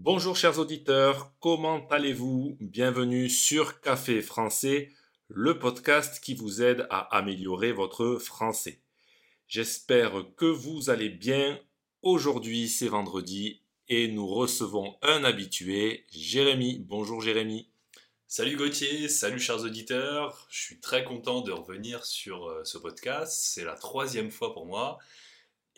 Bonjour chers auditeurs, comment allez-vous? Bienvenue sur Café français, le podcast qui vous aide à améliorer votre français. J'espère que vous allez bien. Aujourd'hui c'est vendredi et nous recevons un habitué, Jérémy. Bonjour Jérémy. Salut Gauthier, salut chers auditeurs. Je suis très content de revenir sur euh, ce podcast. C'est la troisième fois pour moi.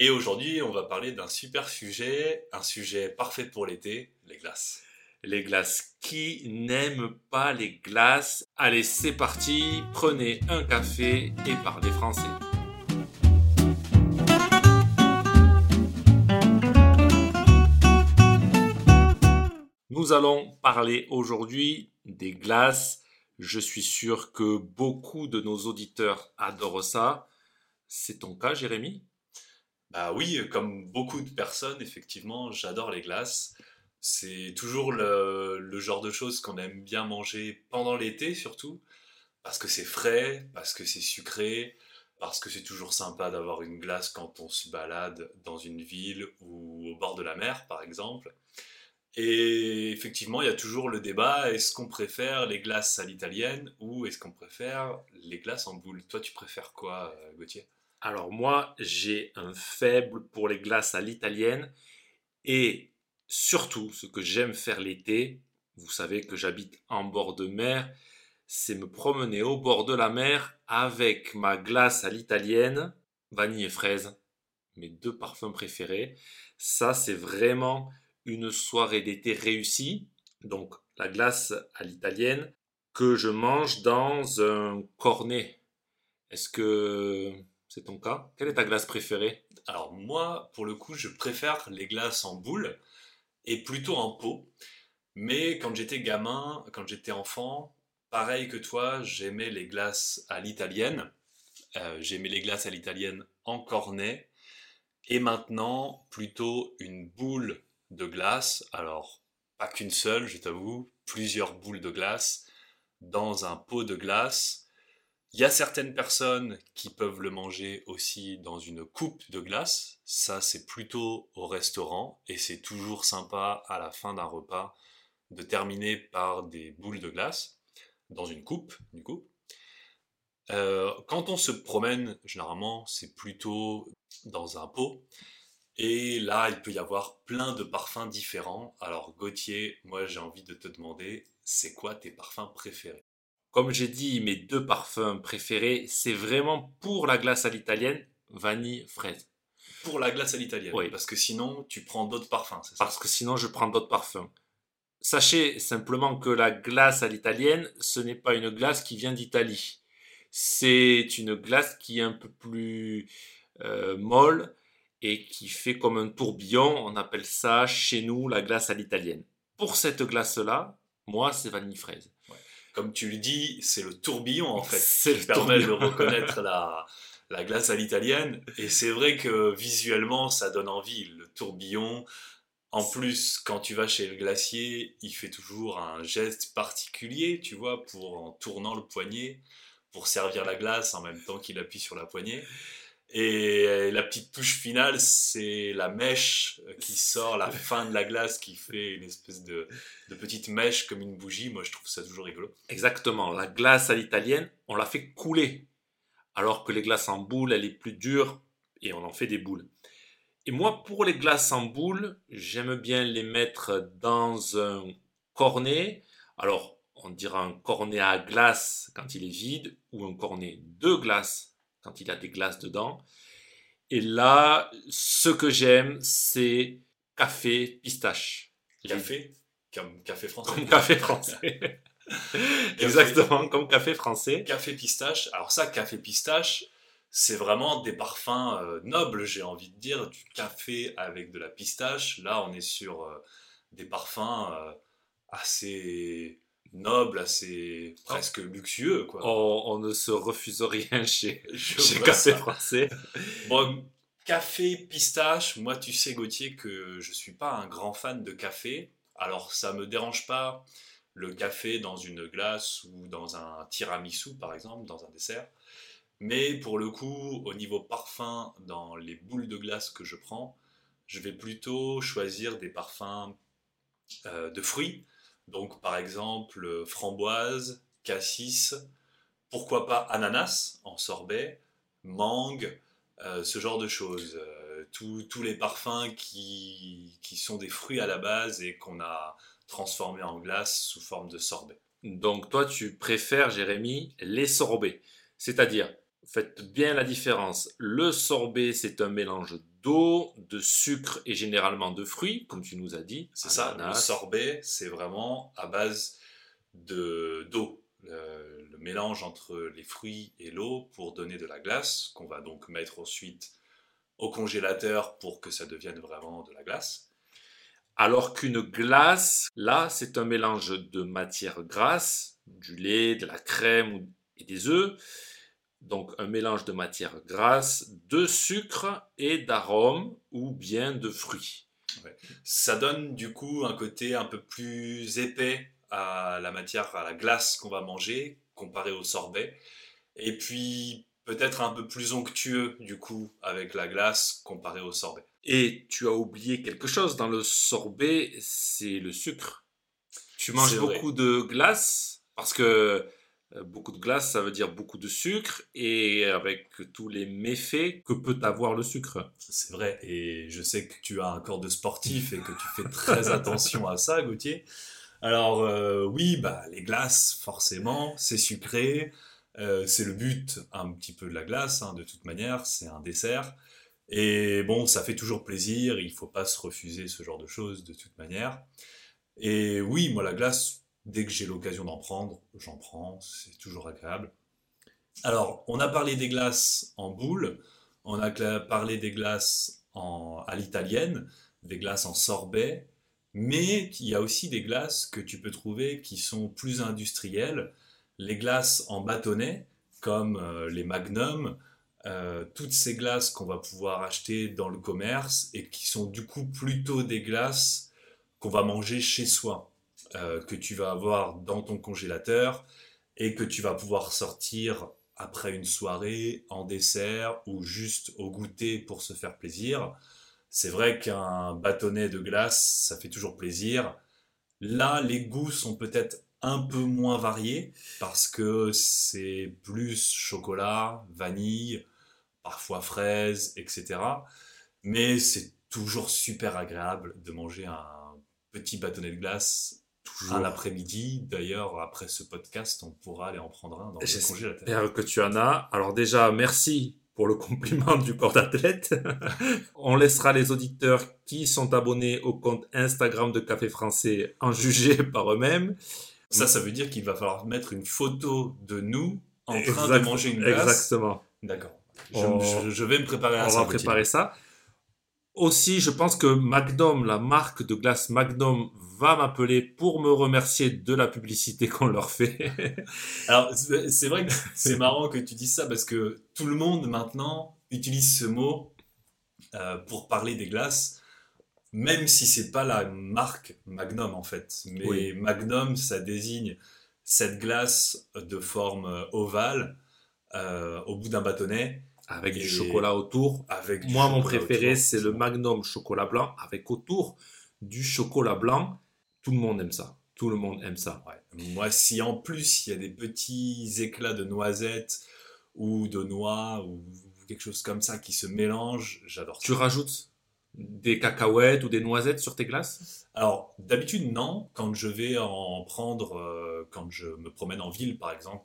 Et aujourd'hui, on va parler d'un super sujet, un sujet parfait pour l'été, les glaces. Les glaces. Qui n'aime pas les glaces? Allez, c'est parti, prenez un café et parlez français. Nous allons parler aujourd'hui des glaces. Je suis sûr que beaucoup de nos auditeurs adorent ça. C'est ton cas, Jérémy? Bah oui, comme beaucoup de personnes, effectivement, j'adore les glaces. C'est toujours le, genre de choses qu'on aime bien manger pendant l'été, surtout, parce que c'est frais, parce que c'est sucré, parce que c'est toujours sympa d'avoir une glace quand on se balade dans une ville ou au bord de la mer, par exemple. Et effectivement, il y a toujours le débat, est-ce qu'on préfère les glaces à l'italienne ou est-ce qu'on préfère les glaces en boule? Toi, tu préfères quoi, euh, Gauthier? Alors moi, j'ai un faible pour les glaces à l'italienne et surtout ce que j'aime faire l'été, vous savez que j'habite en bord de mer, c'est me promener au bord de la mer avec ma glace à l'italienne, vanille et fraise, mes deux parfums préférés. Ça, c'est vraiment une soirée d'été réussie. Donc la glace à l'italienne que je mange dans un cornet. Est-ce que c'est ton cas Quelle est ta glace préférée? Alors moi, pour le coup, je préfère les glaces en boule et plutôt en pot. Mais quand j'étais gamin, quand j'étais enfant, pareil que toi, j'aimais les glaces à l'italienne. Euh, j'aimais les glaces à l'italienne en cornet. Et maintenant, plutôt une boule de glace. Alors, pas qu'une seule, je t'avoue, plusieurs boules de glace dans un pot de glace il y a certaines personnes qui peuvent le manger aussi dans une coupe de glace. Ça, c'est plutôt au restaurant et c'est toujours sympa à la fin d'un repas de terminer par des boules de glace dans une coupe, du coup. Euh, quand on se promène, généralement, c'est plutôt dans un pot. Et là, il peut y avoir plein de parfums différents. Alors, Gauthier, moi, j'ai envie de te demander, c'est quoi tes parfums préférés? Comme j'ai dit, mes deux parfums préférés, c'est vraiment pour la glace à l'italienne, vanille, fraise. Pour la glace à l'italienne Oui. Parce que sinon, tu prends d'autres parfums, c'est ça? Parce que sinon, je prends d'autres parfums. Sachez simplement que la glace à l'italienne, ce n'est pas une glace qui vient d'Italie. C'est une glace qui est un peu plus euh, molle et qui fait comme un tourbillon. On appelle ça chez nous la glace à l'italienne. Pour cette glace-là, moi, c'est vanille fraise comme tu le dis, c'est le tourbillon en fait qui permet de reconnaître la, la glace à l'italienne. Et c'est vrai que visuellement, ça donne envie. Le tourbillon, en plus, quand tu vas chez le glacier, il fait toujours un geste particulier, tu vois, pour en tournant le poignet, pour servir la glace en même temps qu'il appuie sur la poignée. Et la petite touche finale, c'est la mèche qui sort, la fin de la glace qui fait une espèce de, petite mèche comme une bougie. Moi, je trouve ça toujours rigolo. Exactement. La glace à l'italienne, on la fait couler. Alors que les glaces en boule, elle est plus dure et on en fait des boules. Et moi, pour les glaces en boule, j'aime bien les mettre dans un cornet. Alors, on dira un cornet à glace quand il est vide ou un cornet de glace quand il a des glaces dedans. Et là, ce que j'aime, c'est café pistache. Café Comme café français. Comme café français. Exactement, comme café français. Café pistache. Alors ça, café pistache, c'est vraiment des parfums euh, nobles, j'ai envie de dire. Du café avec de la pistache. Là, on est sur euh, des parfums euh, assez noble, assez presque luxueux. Quoi. On, ne se refuse rien chez, chez Café Français. bon, café pistache, moi tu sais Gauthier que je suis pas un grand fan de café. Alors ça me dérange pas le café dans une glace ou dans un tiramisu par exemple, dans un dessert. Mais pour le coup, au niveau parfum, dans les boules de glace que je prends, je vais plutôt choisir des parfums euh, de fruits. Donc par exemple framboise, cassis, pourquoi pas ananas en sorbet, mangue, euh, ce genre de choses. Euh, tous- tous les parfums qui, qui sont des fruits à la base et qu'on a transformés en glace sous forme de sorbet. Donc toi, tu préfères, Jérémy, les sorbets. C'est-à-dire, faites bien la différence. Le sorbet, c'est un mélange d'eau, de sucre et généralement de fruits, comme tu nous as dit. C'est ça, le Ananas. sorbet, c'est vraiment à base de d'eau. Le, le mélange entre les fruits et l'eau pour donner de la glace, qu'on va donc mettre ensuite au congélateur pour que ça devienne vraiment de la glace. Alors qu'une glace, là, c'est un mélange de matière grasse, du lait, de la crème et des œufs. Donc un mélange de matière grasse, de sucre et d'arômes ou bien de fruits. Ça donne du coup un côté un peu plus épais à la matière, à la glace qu'on va manger, comparé au sorbet. Et puis peut-être un peu plus onctueux du coup avec la glace comparé au sorbet. Et tu as oublié quelque chose dans le sorbet, c'est le sucre. Tu manges beaucoup de glace parce que beaucoup de glace, ça veut dire beaucoup de sucre et avec tous les méfaits que peut avoir le sucre. C'est vrai, et je sais que tu as un corps de sportif et que tu fais très attention à ça, Gauthier. Alors euh, oui, bah, les glaces, forcément, c'est sucré, euh, c'est le but un petit peu de la glace, hein, de toute manière, c'est un dessert. Et bon, ça fait toujours plaisir, il faut pas se refuser ce genre de choses de toute manière. Et oui, moi la glace, dès que j'ai l'occasion d'en prendre, j'en prends, c'est toujours agréable. Alors, on a parlé des glaces en boule, on a parlé des glaces à l'italienne, des glaces en sorbet, mais il y a aussi des glaces que tu peux trouver qui sont plus industrielles, les glaces en bâtonnet, comme euh, les Magnum, euh, toutes ces glaces qu'on va pouvoir acheter dans le commerce et qui sont du coup plutôt des glaces qu'on va manger chez soi, euh, que tu vas avoir dans ton congélateur et que tu vas pouvoir sortir après une soirée, en dessert ou juste au goûter pour se faire plaisir. C'est vrai qu'un bâtonnet de glace, ça fait toujours plaisir. Là, les goûts sont peut-être un peu moins variés parce que c'est plus chocolat, vanille, parfois fraise, etc. Mais c'est toujours super agréable de manger un petit bâtonnet de glace Toujours. un après-midi. D'ailleurs, après ce podcast, on pourra aller en prendre un dans le congélateur. J'espère que tu en as. Alors déjà, merci pour le compliment du corps d'athlète. On laissera les auditeurs qui sont abonnés au compte Instagram de Café Français en juger par eux-mêmes. Ça, ça veut dire qu'il va falloir mettre une photo de nous en train de manger une glace. Exactement. D'accord. Je, On- je- je vais me préparer à On ça. va Gauthier. préparer ça. Aussi, je pense que Magnum, la marque de glace Magnum, va m'appeler pour me remercier de la publicité qu'on leur fait. Alors, c'est vrai que c'est marrant que tu dises ça parce que tout le monde maintenant utilise ce mot euh, pour parler des glaces, même si c'est pas la marque Magnum en fait. Mais Oui. Magnum, ça désigne cette glace de forme euh, ovale euh, au bout d'un bâtonnet Avec du chocolat autour. avec. du Moi, mon préféré, c'est le. Magnum chocolat blanc avec autour du chocolat blanc. Tout le monde aime ça. Tout le monde aime ça. Ouais. Moi, si en plus il y a des petits éclats de noisettes ou de noix ou quelque chose comme ça qui se mélangent, j'adore ça. Tu rajoutes des cacahuètes ou des noisettes sur tes glaces? Alors, d'habitude, non. Quand je vais en prendre, euh, quand je me promène en ville, par exemple,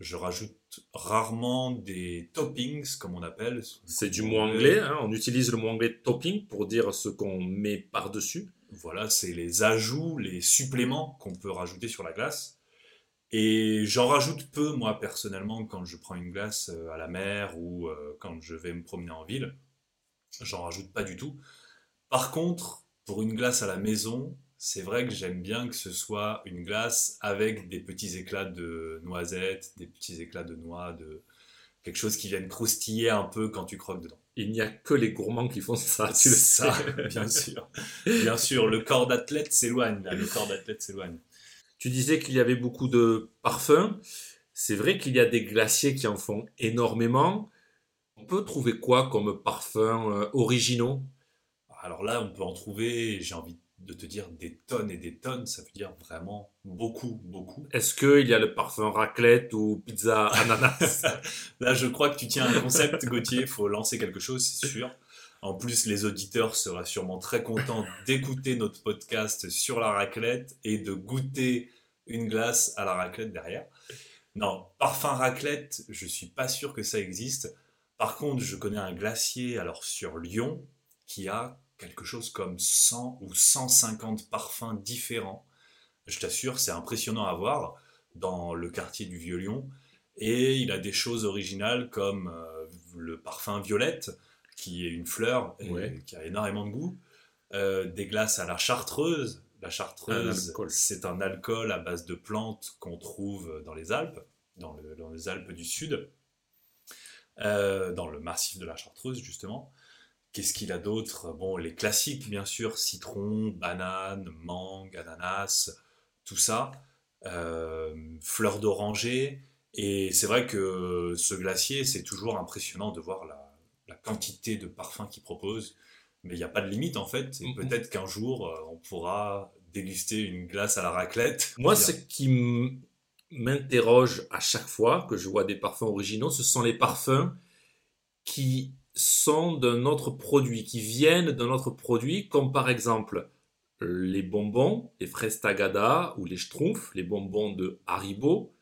je rajoute rarement des toppings, comme on appelle. C'est du mot anglais. hein. On utilise le mot anglais topping pour dire ce qu'on met par-dessus. Voilà, c'est les ajouts, les suppléments qu'on peut rajouter sur la glace. Et j'en rajoute peu, moi, personnellement, quand je prends une glace euh, à la mer ou euh, quand je vais me promener en ville. J'en rajoute pas du tout. Par contre, pour une glace à la maison, c'est vrai que j'aime bien que ce soit une glace avec des petits éclats de noisettes, des petits éclats de noix, de quelque chose qui vienne croustiller un peu quand tu croques dedans. Il n'y a que les gourmands qui font ça. Tu le ça, sais. bien sûr. Bien sûr, le corps d'athlète s'éloigne. là, Le corps d'athlète s'éloigne. Tu disais qu'il y avait beaucoup de parfums. C'est vrai qu'il y a des glaciers qui en font énormément. On peut trouver quoi comme parfums euh, originaux? Alors là, on peut en trouver, j'ai envie de de te dire des tonnes et des tonnes, ça veut dire vraiment beaucoup, beaucoup. Est-ce qu'il y a le parfum raclette ou pizza ananas? Là, je crois que tu tiens un concept, Gauthier. Il faut lancer quelque chose, c'est sûr. En plus, les auditeurs seraient sûrement très contents d'écouter notre podcast sur la raclette et de goûter une glace à la raclette derrière. Non, parfum raclette, je suis pas sûr que ça existe. Par contre, je connais un glacier alors sur Lyon qui a quelque chose comme 100 ou 150 parfums différents. Je t'assure, c'est impressionnant à voir dans le quartier du Vieux-Lyon. Et il a des choses originales comme euh, le parfum violette, qui est une fleur et qui a énormément de goût. Euh, des glaces à la chartreuse. La chartreuse, c'est un alcool à base de plantes qu'on trouve dans les Alpes, dans, les Alpes du Sud, euh, dans le massif de la chartreuse, justement. Qu'est-ce qu'il a d'autre? Bon, les classiques, bien sûr, citron, banane, mangue, ananas, tout ça. Euh, fleurs d'oranger. Et c'est vrai que ce glacier, c'est toujours impressionnant de voir la, quantité de parfums qu'il propose. Mais il n'y a pas de limite, en fait. Et peut-être qu'un jour, euh, on pourra déguster une glace à la raclette. Moi, ce qui m'interroge à chaque fois que je vois des parfums originaux, ce sont les parfums qui sont d'un autre produit, qui viennent d'un autre produit, comme par exemple les bonbons, les fraises tagada ou les schtroumpfs, les bonbons de Haribo.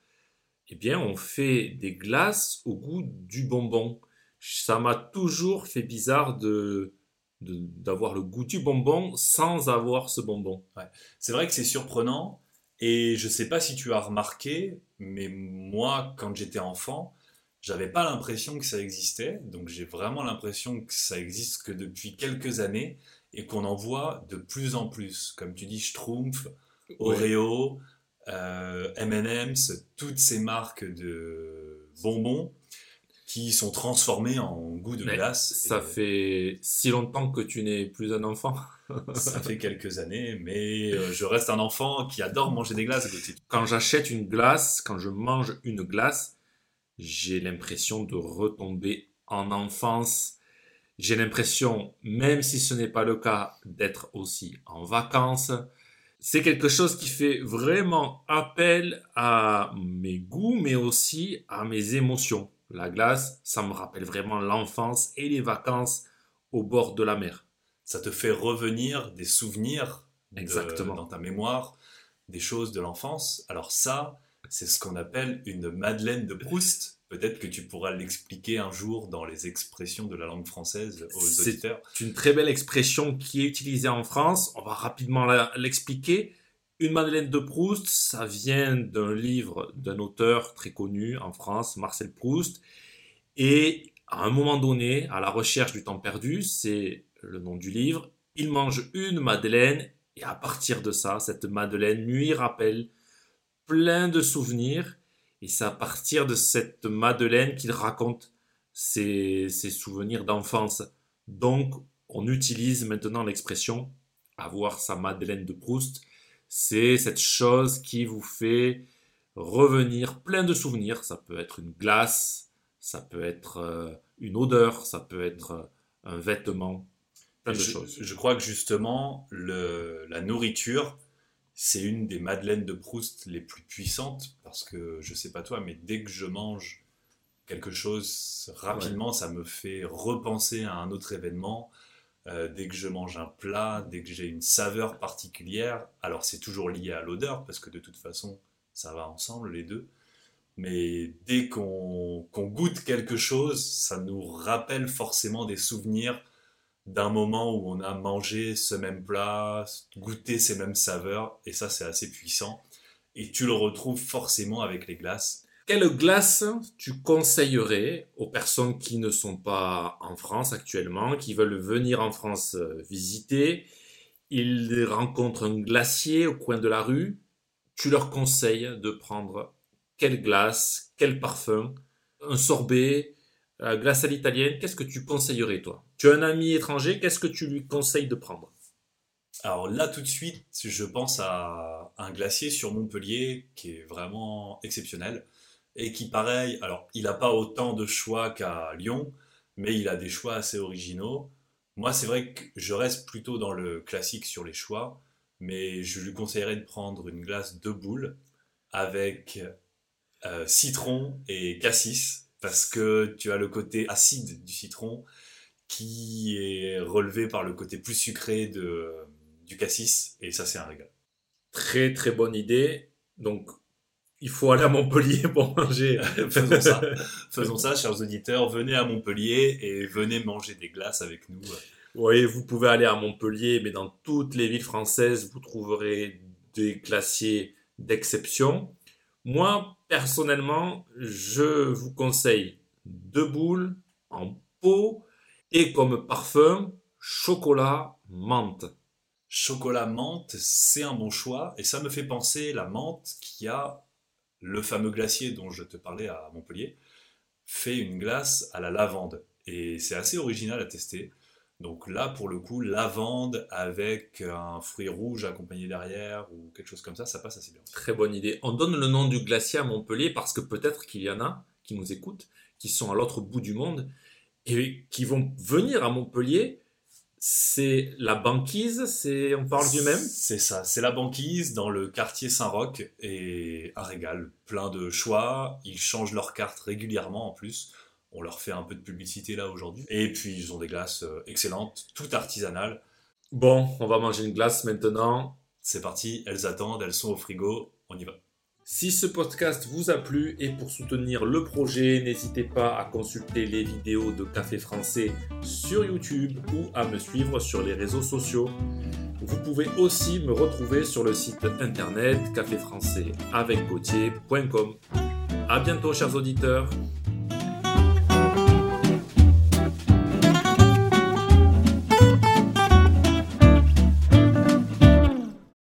Eh bien, on fait des glaces au goût du bonbon. Ça m'a toujours fait bizarre de d'avoir le goût du bonbon sans avoir ce bonbon. C'est vrai que c'est surprenant et je ne sais pas si tu as remarqué, mais moi, quand j'étais enfant, j'avais pas l'impression que ça existait, donc j'ai vraiment l'impression que ça existe que depuis quelques années et qu'on en voit de plus en plus. Comme tu dis, Schtroumpf, Oreo, euh, M&M's, toutes ces marques de bonbons qui sont transformées en goût de glace. Ça fait si longtemps que tu n'es plus un enfant. ça fait quelques années, mais euh, je reste un enfant qui adore manger des glaces. Quand j'achète une glace, quand je mange une glace, j'ai l'impression de retomber en enfance. J'ai l'impression, même si ce n'est pas le cas, d'être aussi en vacances. C'est quelque chose qui fait vraiment appel à mes goûts, mais aussi à mes émotions. La glace, ça me rappelle vraiment l'enfance et les vacances au bord de la mer. Ça te fait revenir des souvenirs Exactement. dans ta mémoire, des choses de l'enfance. Alors ça, c'est ce qu'on appelle une Madeleine de Proust. Peut-être que tu pourras l'expliquer un jour dans les expressions de la langue française aux auditeurs. C'est une très belle expression qui est utilisée en France. On va rapidement l'expliquer. Une Madeleine de Proust, ça vient d'un livre d'un auteur très connu en France, Marcel Proust. Et à un moment donné, à la recherche du temps perdu, c'est le nom du livre, il mange une Madeleine et à partir de ça, cette Madeleine lui rappelle plein de souvenirs. Et c'est à partir de cette Madeleine qu'il raconte ses, souvenirs d'enfance. Donc, on utilise maintenant l'expression avoir sa Madeleine de Proust. C'est cette chose qui vous fait revenir plein de souvenirs. Ça peut être une glace, ça peut être euh, une odeur, ça peut être euh, un vêtement, plein de je, choses. Je crois que justement, le, la nourriture, c'est une des madeleines de Proust les plus puissantes parce que je sais pas toi, mais dès que je mange quelque chose rapidement, ça me fait repenser à un autre événement. Euh, dès que je mange un plat, dès que j'ai une saveur particulière, alors c'est toujours lié à l'odeur parce que de toute façon ça va ensemble les deux. Mais dès qu'on goûte quelque chose, ça nous rappelle forcément des souvenirs d'un moment où on a mangé ce même plat, goûté ces mêmes saveurs, et ça c'est assez puissant. Et tu le retrouves forcément avec les glaces. Quelle glace tu conseillerais aux personnes qui ne sont pas en France actuellement, qui veulent venir en France euh, visiter? Ils rencontrent un glacier au coin de la rue. Tu leur conseilles de prendre quelle glace, quel parfum, un sorbet, la glace à l'italienne. Qu'est-ce que tu conseillerais toi? Tu as un ami étranger, qu'est-ce que tu lui conseilles de prendre? Alors là, tout de suite, je pense à un glacier sur Montpellier qui est vraiment exceptionnel et qui, pareil, alors il n'a pas autant de choix qu'à Lyon, mais il a des choix assez originaux. Moi, c'est vrai que je reste plutôt dans le classique sur les choix. mais je lui conseillerais de prendre une glace de boule avec euh, citron et cassis, parce que tu as le côté acide du citron qui est relevé par le côté plus sucré de, du cassis, et ça c'est un régal. Très très bonne idée. Donc il faut aller à Montpellier pour manger. Faisons ça. Faisons ça, chers auditeurs. Venez à Montpellier et venez manger des glaces avec nous. Oui, vous pouvez aller à Montpellier, mais dans toutes les villes françaises, vous trouverez des glaciers d'exception. Moi, personnellement, je vous conseille deux boules en pot et comme parfum, chocolat menthe. Chocolat menthe, c'est un bon choix et ça me fait penser la menthe qui a le fameux glacier dont je te parlais à Montpellier fait une glace à la lavande et c'est assez original à tester. Donc là, pour le coup, lavande avec un fruit rouge accompagné derrière ou quelque chose comme ça, ça passe assez bien. Très bonne idée. On donne le nom du glacier à Montpellier parce que peut-être qu'il y en a qui nous écoutent, qui sont à l'autre bout du monde et qui vont venir à Montpellier c'est la banquise, c'est on parle du même? C'est ça, c'est la banquise dans le quartier Saint-Roch et un régal, plein de choix. Ils changent leurs cartes régulièrement en plus. On leur fait un peu de publicité là aujourd'hui. Et puis ils ont des glaces euh, excellentes, toutes artisanales. Bon, on va manger une glace maintenant. C'est parti, elles attendent, elles sont au frigo, on y va. Si ce podcast vous a plu et pour soutenir le projet, n'hésitez pas à consulter les vidéos de Café Français sur YouTube ou à me suivre sur les réseaux sociaux. Vous pouvez aussi me retrouver sur le site internet caféfrançais avec A bientôt chers auditeurs.